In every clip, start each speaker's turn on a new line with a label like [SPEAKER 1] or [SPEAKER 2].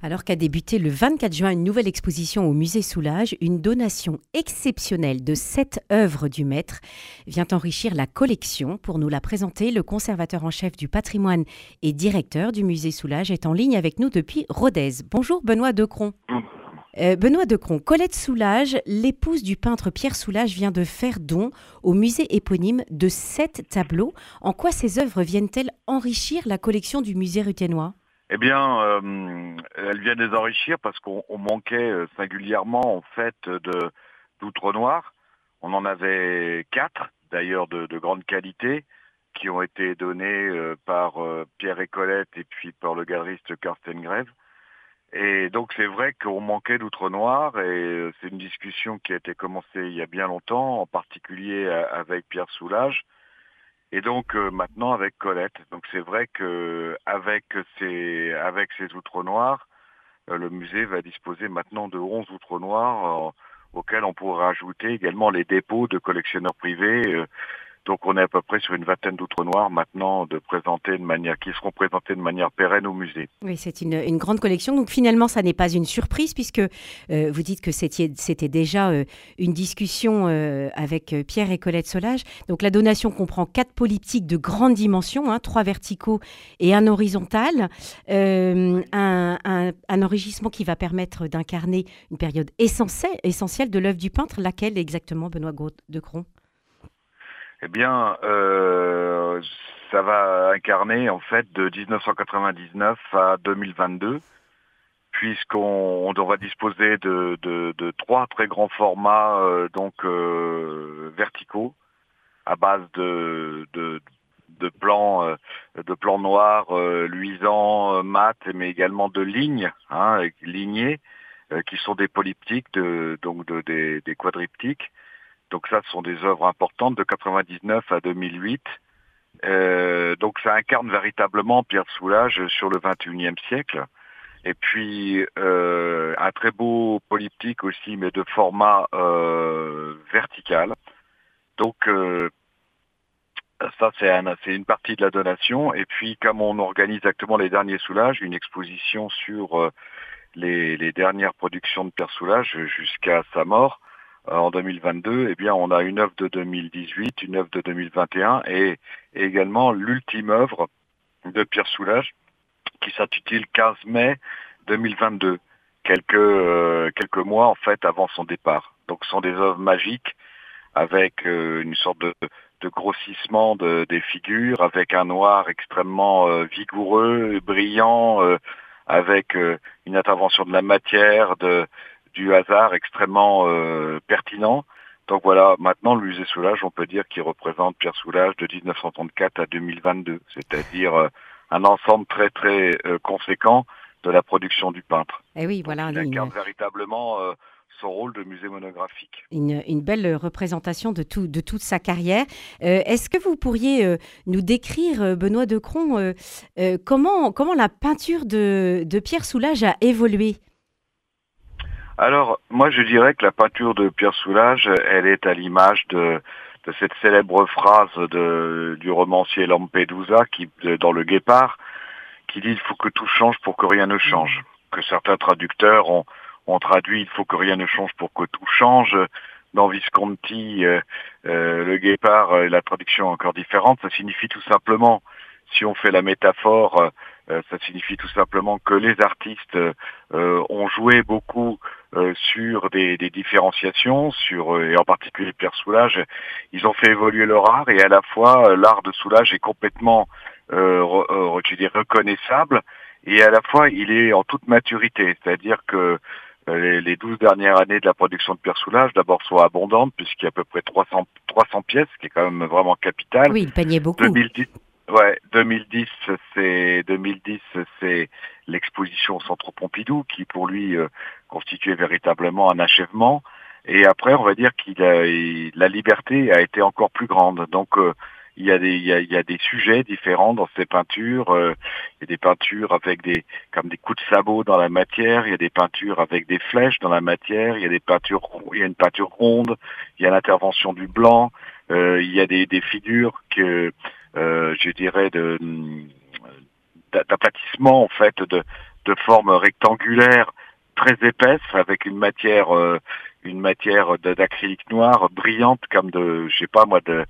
[SPEAKER 1] Alors qu'a débuté le 24 juin une nouvelle exposition au musée Soulage, une donation exceptionnelle de sept œuvres du maître vient enrichir la collection. Pour nous la présenter, le conservateur en chef du patrimoine et directeur du musée Soulage est en ligne avec nous depuis Rodez. Bonjour Benoît Decron. Euh, Benoît Decron, Colette Soulage, l'épouse du peintre Pierre Soulage, vient de faire don au musée éponyme de sept tableaux. En quoi ces œuvres viennent-elles enrichir la collection du musée ruténois
[SPEAKER 2] eh bien, euh, elle vient les enrichir parce qu'on manquait euh, singulièrement en fait de d'outre noir. On en avait quatre, d'ailleurs de, de, grande qualité, qui ont été donnés euh, par Pierre et et puis par le galeriste Karsten Greve. Et donc c'est vrai qu'on manquait d'outre noir et c'est une discussion qui a été commencée il y a bien longtemps, en particulier avec Pierre Soulage et donc euh, maintenant avec Colette. Donc c'est vrai que avec ces avec ces outres noirs, euh, le musée va disposer maintenant de 11 outres noirs euh, auxquels on pourra ajouter également les dépôts de collectionneurs privés donc on est à peu près sur une vingtaine d'outre noirs maintenant de présenter de manière, qui seront présentés de manière pérenne au musée.
[SPEAKER 1] Oui, c'est une, grande collection. Donc finalement, ça n'est pas une surprise puisque euh, vous dites que c'était déjà euh, une discussion euh, avec Pierre et Colette Solage. Donc la donation comprend quatre polyptyques de grande dimension, hein, trois verticaux et un horizontal. Un, un, enrichissement qui va permettre d'incarner une période essentielle, essentielle de l'œuvre du peintre. Laquelle exactement, Benoît de Cron?
[SPEAKER 2] Eh bien, euh, ça va incarner en fait de 1999 à 2022, puisqu'on on va disposer de, de, de, trois très grands formats euh, donc euh, verticaux à base de, de, de plans euh, de plans noirs luisants mat mais également de lignes hein, lignées qui sont des polyptyques de, donc de, des, des quadriptyques donc ça, ce sont des œuvres importantes de 99 à 2008. Euh, donc ça incarne véritablement Pierre Soulages sur le 21e siècle. Et puis euh, un très beau polyptyque aussi, mais de format euh, vertical. Donc euh, ça c'est un, une partie de la donation. Et puis comme on organise actuellement les derniers Soulages, une exposition sur euh, les, les, dernières productions de Pierre Soulages jusqu'à sa mort, en 2022, eh bien, on a une œuvre de 2018, une œuvre de 2021 et, également l'ultime œuvre de Pierre Soulages qui s'intitule 15 mai 2022, quelques, euh, quelques mois en fait avant son départ. Donc ce sont des œuvres magiques avec euh, une sorte de, de grossissement de, des figures, avec un noir extrêmement vigoureux, brillant, avec une intervention de la matière, de, du hasard extrêmement euh, pertinent. Donc voilà, maintenant le musée Soulage, on peut dire qu'il représente Pierre Soulage de 1934 à 2022, c'est-à-dire euh, un ensemble très très euh, conséquent de la production du peintre.
[SPEAKER 1] Et eh oui, voilà.
[SPEAKER 2] il incarne véritablement son rôle de musée monographique.
[SPEAKER 1] Une, une, belle représentation de, tout, de toute sa carrière. Est-ce que vous pourriez nous décrire, Benoît Decron, comment, comment la peinture de, de Pierre Soulage a évolué?
[SPEAKER 2] Alors, moi, je dirais que la peinture de Pierre Soulage, elle est à l'image de, de, cette célèbre phrase de, du romancier Lampedusa, qui, dans Le Guépard, qui dit « il faut que tout change pour que rien ne change », que certains traducteurs ont, ont traduit « il faut que rien ne change pour que tout change ». Dans Visconti, euh, euh, Le Guépard, euh, la traduction est encore différente, ça signifie tout simplement, si on fait la métaphore, ça signifie tout simplement que les artistes ont joué beaucoup euh, sur des, des, différenciations, sur euh, et en particulier Pierre Soulage, ils ont fait évoluer leur art et à la fois euh, l'art de Soulage est complètement, je dirais, reconnaissable et à la fois il est en toute maturité, c'est-à-dire que les, douze dernières années de la production de Pierre Soulage, d'abord sont abondantes puisqu'il y a à peu près 300, 300 pièces, ce qui est quand même vraiment capital.
[SPEAKER 1] Oui, il peignait beaucoup.
[SPEAKER 2] 2010, Ouais, 2010, c'est 2010, c'est l'exposition au Centre Pompidou qui, pour lui, euh, constituait véritablement un achèvement. Et après, on va dire qu'il a la liberté a été encore plus grande. Donc, euh, il y a des il y a, il y a, des sujets différents dans ces peintures. Euh, il y a des peintures avec des comme des coups de sabot dans la matière. Il y a des peintures avec des flèches dans la matière. Il y a des peintures il y a une peinture ronde. Il y a l'intervention du blanc. il y a des, des figures que euh, je dirais, de d'aplatissement en fait de, de forme rectangulaire très épaisse avec une matière une matière d'acrylique noir brillante comme de je sais pas moi de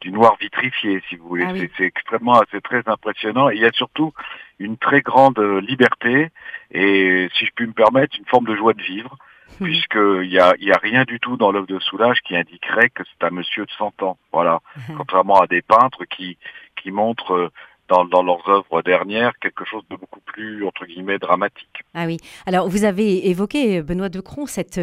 [SPEAKER 2] du noir vitrifié si vous voulez. Ah c'est extrêmement c'est très impressionnant et il y a surtout une très grande liberté et si je puis me permettre une forme de joie de vivre Hmm. puisqu'il n'y a, y a rien du tout dans l'œuvre de Soulage qui indiquerait que c'est un monsieur de 100 ans. Voilà. Hmm. Contrairement à des peintres qui, qui montrent euh, dans, leurs œuvres dernières quelque chose de beaucoup plus, entre guillemets, dramatique.
[SPEAKER 1] Ah oui. Alors, vous avez évoqué, Benoît Decron, cette,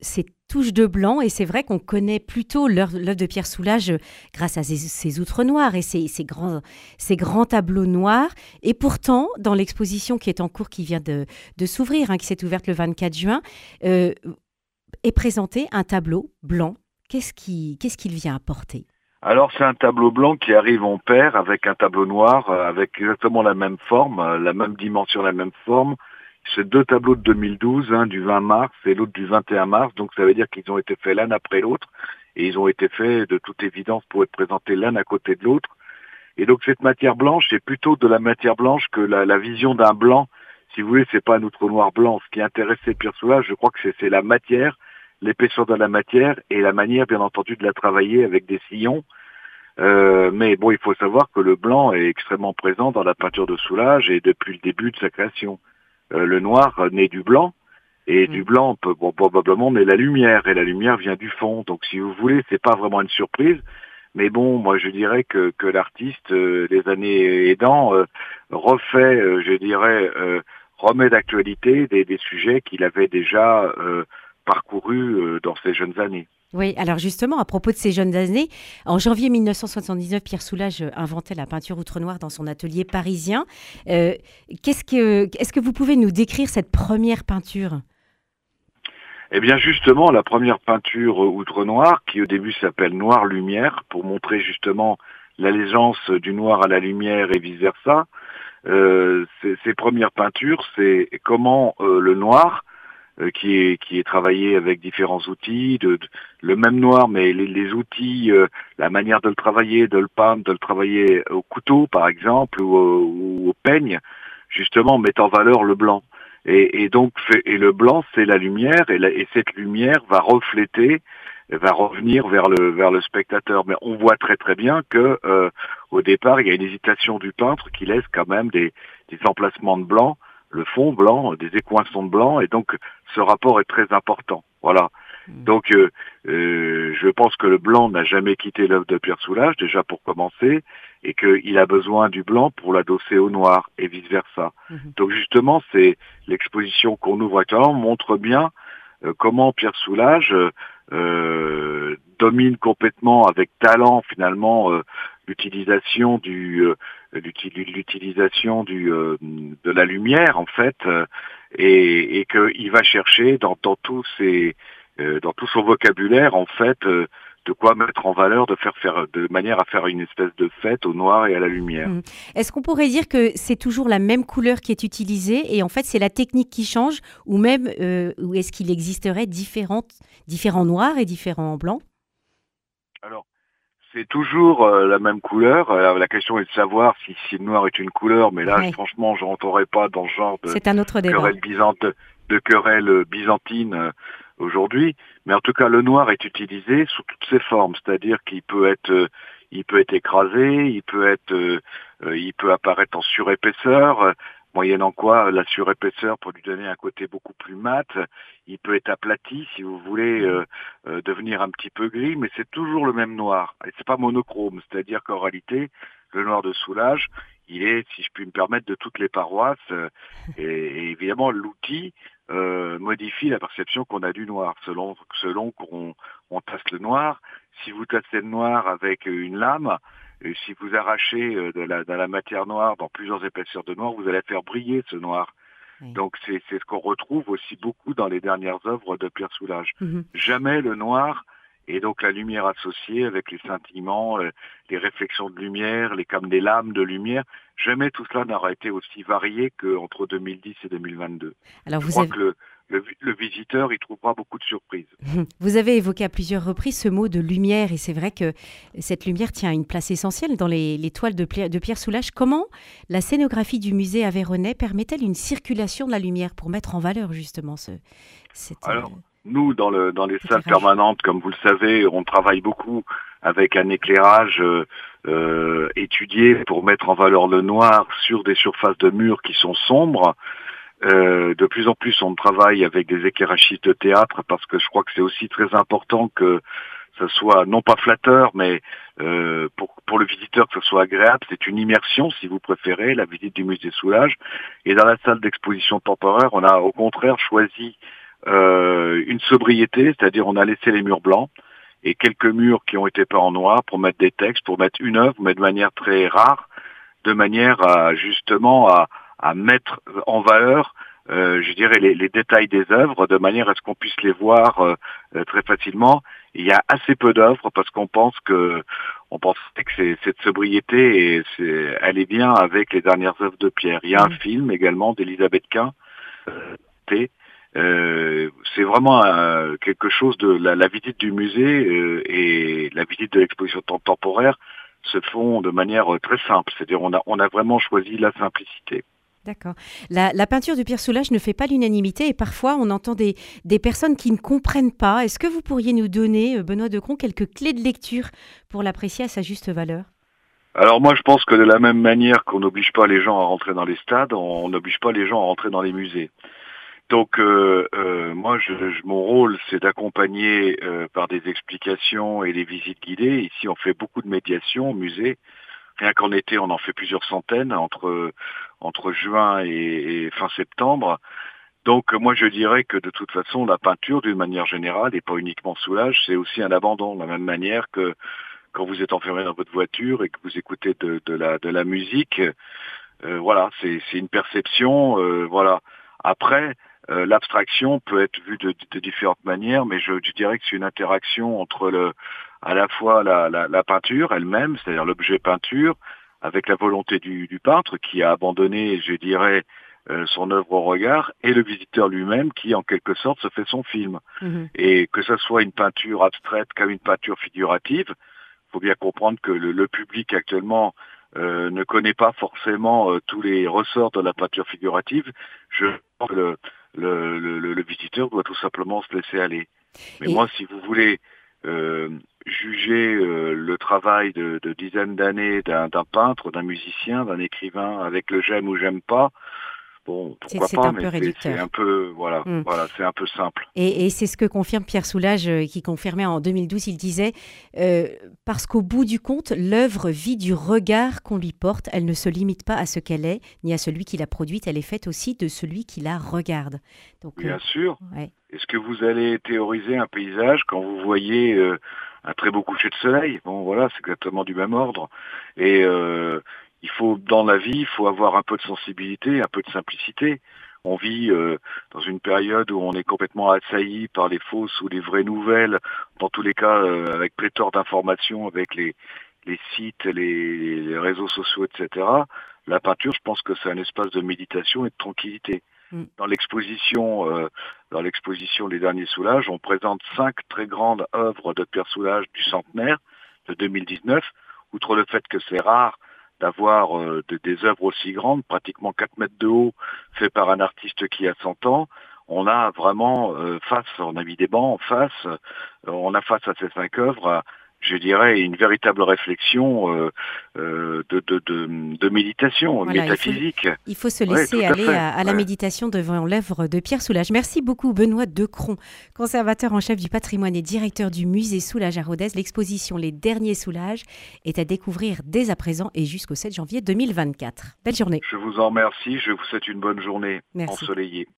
[SPEAKER 1] ces touches de blanc, et c'est vrai qu'on connaît plutôt l'œuvre de Pierre Soulages grâce à ses, outres noires et ses, grands, grands tableaux noirs. Et pourtant, dans l'exposition qui est en cours, qui vient de, s'ouvrir, hein, qui s'est ouverte le 24 juin, euh, est présenté un tableau blanc. Qu'est-ce qu'il vient apporter?
[SPEAKER 2] Alors c'est un tableau blanc qui arrive en paire avec un tableau noir, euh, avec exactement la même forme, euh, la même dimension, la même forme, c'est deux tableaux de 2012, un du 20 mars et l'autre du 21 mars, donc ça veut dire qu'ils ont été faits l'un après l'autre, et ils ont été faits de toute évidence pour être présentés l'un à côté de l'autre. Et donc cette matière blanche, c'est plutôt de la matière blanche que la, vision d'un blanc. Si vous voulez, c'est pas un outre noir blanc. Ce qui intéressait Pierre Soulages, je crois que c'est la matière, l'épaisseur de la matière et la manière, bien entendu, de la travailler avec des sillons. Euh, mais bon, il faut savoir que le blanc est extrêmement présent dans la peinture de Soulage et depuis le début de sa création. Euh, le noir naît du blanc, et du mm. blanc bon, probablement naît la lumière, et la lumière vient du fond. Donc si vous voulez, c'est pas vraiment une surprise. Mais bon, moi je dirais que, que l'artiste, euh, les années aidant, euh, refait, je dirais, remet d'actualité des, des, sujets qu'il avait déjà parcourus dans ses jeunes années.
[SPEAKER 1] Oui, alors justement, à propos de ces jeunes années, en janvier 1979, Pierre Soulages inventait la peinture outre-noir dans son atelier parisien. Euh, qu'est-ce que, est-ce que vous pouvez nous décrire cette première peinture?
[SPEAKER 2] Eh bien justement, la première peinture outre-noir, qui au début s'appelle Noir-Lumière, pour montrer justement l'allégeance du noir à la lumière et vice-versa, euh, ces, premières peintures, c'est comment euh, le noir euh, qui est qui est travaillé avec différents outils, de, le même noir, mais les, outils, euh, la manière de le travailler, de le peindre, de le travailler au couteau par exemple ou, au peigne, justement met en valeur le blanc. Et, et donc et le blanc c'est la lumière et, et cette lumière va refléter va revenir vers le vers le spectateur. Mais on voit très très bien que euh, au départ il y a une hésitation du peintre qui laisse quand même des, des emplacements de blanc le fond blanc, des écoinçons de blanc, et donc ce rapport est très important. Voilà. Hmm. Donc euh, euh, je pense que le blanc n'a jamais quitté l'œuvre de Pierre Soulages, déjà pour commencer, et qu'il a besoin du blanc pour l'adosser au noir, et vice-versa. Hmm. Donc justement, c'est l'exposition qu'on ouvre actuellement montre bien euh, comment Pierre Soulages domine complètement avec talent finalement l'utilisation du euh, l'utilisation du euh, de la lumière en fait euh, et, et qu'il va chercher dans, dans tous ses dans tout son vocabulaire en fait de quoi mettre en valeur, de faire faire de manière à faire une espèce de fête au noir et à la lumière. Mmh.
[SPEAKER 1] Est-ce qu'on pourrait dire que c'est toujours la même couleur qui est utilisée et en fait c'est la technique qui change ou même ou est-ce qu'il existerait différentes, différents noirs et différents blancs?
[SPEAKER 2] Alors c'est toujours euh, la même couleur. Euh, la question est de savoir si, si, le noir est une couleur, mais là, franchement, je rentrerai pas dans ce genre de
[SPEAKER 1] un autre querelle,
[SPEAKER 2] byzante, de querelle byzantine euh, aujourd'hui. Mais en tout cas, le noir est utilisé sous toutes ses formes, c'est-à-dire qu'il peut être il peut être écrasé, il peut être, il peut apparaître en surépaisseur, moyennant quoi la surépaisseur pour lui donner un côté beaucoup plus mat, il peut être aplati si vous voulez euh, euh, devenir un petit peu gris, mais c'est toujours le même noir. Et c'est pas monochrome, c'est-à-dire qu'en réalité, le noir de soulage, il est, si je puis me permettre, de toutes les paroisses. Euh, et, évidemment, l'outil modifie la perception qu'on a du noir, selon selon qu'on on tasse le noir. Si vous tassez le noir avec une lame, si vous arrachez euh, de la, de la matière noire dans plusieurs épaisseurs de noir, vous allez faire briller ce noir. Donc c'est ce qu'on retrouve aussi beaucoup dans les dernières œuvres de Pierre Soulages. Mhm. Jamais le noir et donc la lumière associée avec les scintillements, euh, les réflexions de lumière, les comme des lames de lumière, jamais tout cela n'aura été aussi varié qu'entre 2010 et 2022. Alors vous crois que le, visiteur y trouvera beaucoup de surprises.
[SPEAKER 1] Vous avez évoqué à plusieurs reprises ce mot de lumière, et c'est vrai que cette lumière tient une place essentielle dans les, toiles de, de, Pierre Soulages. Comment la scénographie du musée Aveyronais permet-elle une circulation de la lumière pour mettre en valeur justement ce,
[SPEAKER 2] cette... Alors, nous, dans, le, dans les salles permanentes, comme vous le savez, on travaille beaucoup avec un éclairage euh, euh, étudié pour mettre en valeur le noir sur des surfaces de murs qui sont sombres. Euh, de plus en plus, on travaille avec des éclairagistes de théâtre parce que je crois que c'est aussi très important que ce soit non pas flatteur, mais euh, pour, pour le visiteur que ce soit agréable. C'est une immersion, si vous préférez, la visite du musée Soulage. Et dans la salle d'exposition temporaire, on a au contraire choisi euh, une sobriété, c'est-à-dire on a laissé les murs blancs et quelques murs qui ont été peints en noir pour mettre des textes, pour mettre une œuvre, mais de manière très rare, de manière à justement à, à mettre en valeur, euh, je dirais, les, les, détails des œuvres, de manière à ce qu'on puisse les voir euh, euh, très facilement. Il y a assez peu d'œuvres parce qu'on pense que on pense que cette sobriété, et c'est, elle est bien avec les dernières œuvres de Pierre. Il y a un mmh. film également d'Elisabeth Quint, euh, euh, c'est vraiment euh, quelque chose de la, la visite du musée euh, et la visite de l'exposition temporaire se font de manière très simple. C'est-à-dire on a, on a vraiment choisi la simplicité.
[SPEAKER 1] D'accord. La, peinture de Pierre Soulages ne fait pas l'unanimité et parfois on entend des, personnes qui ne comprennent pas. Est-ce que vous pourriez nous donner, Benoît Decron, quelques clés de lecture pour l'apprécier à sa juste valeur?
[SPEAKER 2] Alors moi je pense que de la même manière qu'on n'oblige pas les gens à rentrer dans les stades, on n'oblige pas les gens à rentrer dans les musées. Donc euh, euh, moi, je, mon rôle, c'est d'accompagner euh, par des explications et des visites guidées. Ici, on fait beaucoup de médiation au musée. Rien qu'en été, on en fait plusieurs centaines entre entre juin et, fin septembre. Donc moi, je dirais que de toute façon, la peinture, d'une manière générale, et pas uniquement soulage, c'est aussi un abandon, de la même manière que quand vous êtes enfermé dans votre voiture et que vous écoutez de, la musique. voilà, c'est une perception. voilà. Après, euh, l'abstraction peut être vue de, différentes manières, mais je, dirais que c'est une interaction entre le, à la fois la, peinture elle-même, c'est-à-dire l'objet peinture, avec la volonté du, peintre qui a abandonné, je dirais, euh, son œuvre au regard, et le visiteur lui-même qui, en quelque sorte, se fait son film. Mhm. Et que ce soit une peinture abstraite comme une peinture figurative, il faut bien comprendre que le, public actuellement euh, ne connaît pas forcément tous les ressorts de la peinture figurative. Je pense que le, le, le, le, visiteur doit tout simplement se laisser aller. Mais moi, si vous voulez euh, juger euh, le travail de, de dizaines d'années d'un peintre, d'un musicien, d'un écrivain avec le j'aime ou j'aime pas, Bon, pourquoi pas, un mais c'est un peu, voilà, hmm. voilà, c'est un peu simple.
[SPEAKER 1] Et, et c'est ce que confirme Pierre Soulages, euh, qui confirmait en 2012, il disait, euh, parce qu'au bout du compte, l'œuvre vit du regard qu'on lui porte, elle ne se limite pas à ce qu'elle est, ni à celui qui l'a produite, elle est faite aussi de celui qui la regarde.
[SPEAKER 2] Donc, Bien euh, sûr. Est-ce que vous allez théoriser un paysage quand vous voyez un très beau coucher de soleil? Bon, voilà, c'est exactement du même ordre. Et il faut dans la vie, il faut avoir un peu de sensibilité, un peu de simplicité. On vit euh, dans une période où on est complètement assailli par les fausses ou les vraies nouvelles, dans tous les cas euh, avec pléthore d'informations, avec les, les sites, les, les, réseaux sociaux, etc. La peinture, je pense que c'est un espace de méditation et de tranquillité. Mm. Dans l'exposition, euh, dans l'exposition Les Derniers Soulages, on présente cinq très grandes œuvres de Pierre Soulage du centenaire de 2019. Outre le fait que c'est rare d'avoir euh, des œuvres aussi grandes, pratiquement 4 mètres de haut, fait par un artiste qui a 100 ans, on a vraiment euh, face, on a mis des bancs en face, euh, on a face à ces cinq œuvres je dirais, une véritable réflexion euh, euh, de, de, de, de, méditation métaphysique.
[SPEAKER 1] Il faut, se laisser aller à, la méditation devant l'œuvre de Pierre Soulage. Merci beaucoup Benoît Decron, conservateur en chef du patrimoine et directeur du musée Soulage à Rodez. L'exposition Les Derniers Soulages est à découvrir dès à présent et jusqu'au 7 janvier 2024. Belle journée.
[SPEAKER 2] Je vous en remercie, je vous souhaite une bonne journée Merci. ensoleillée.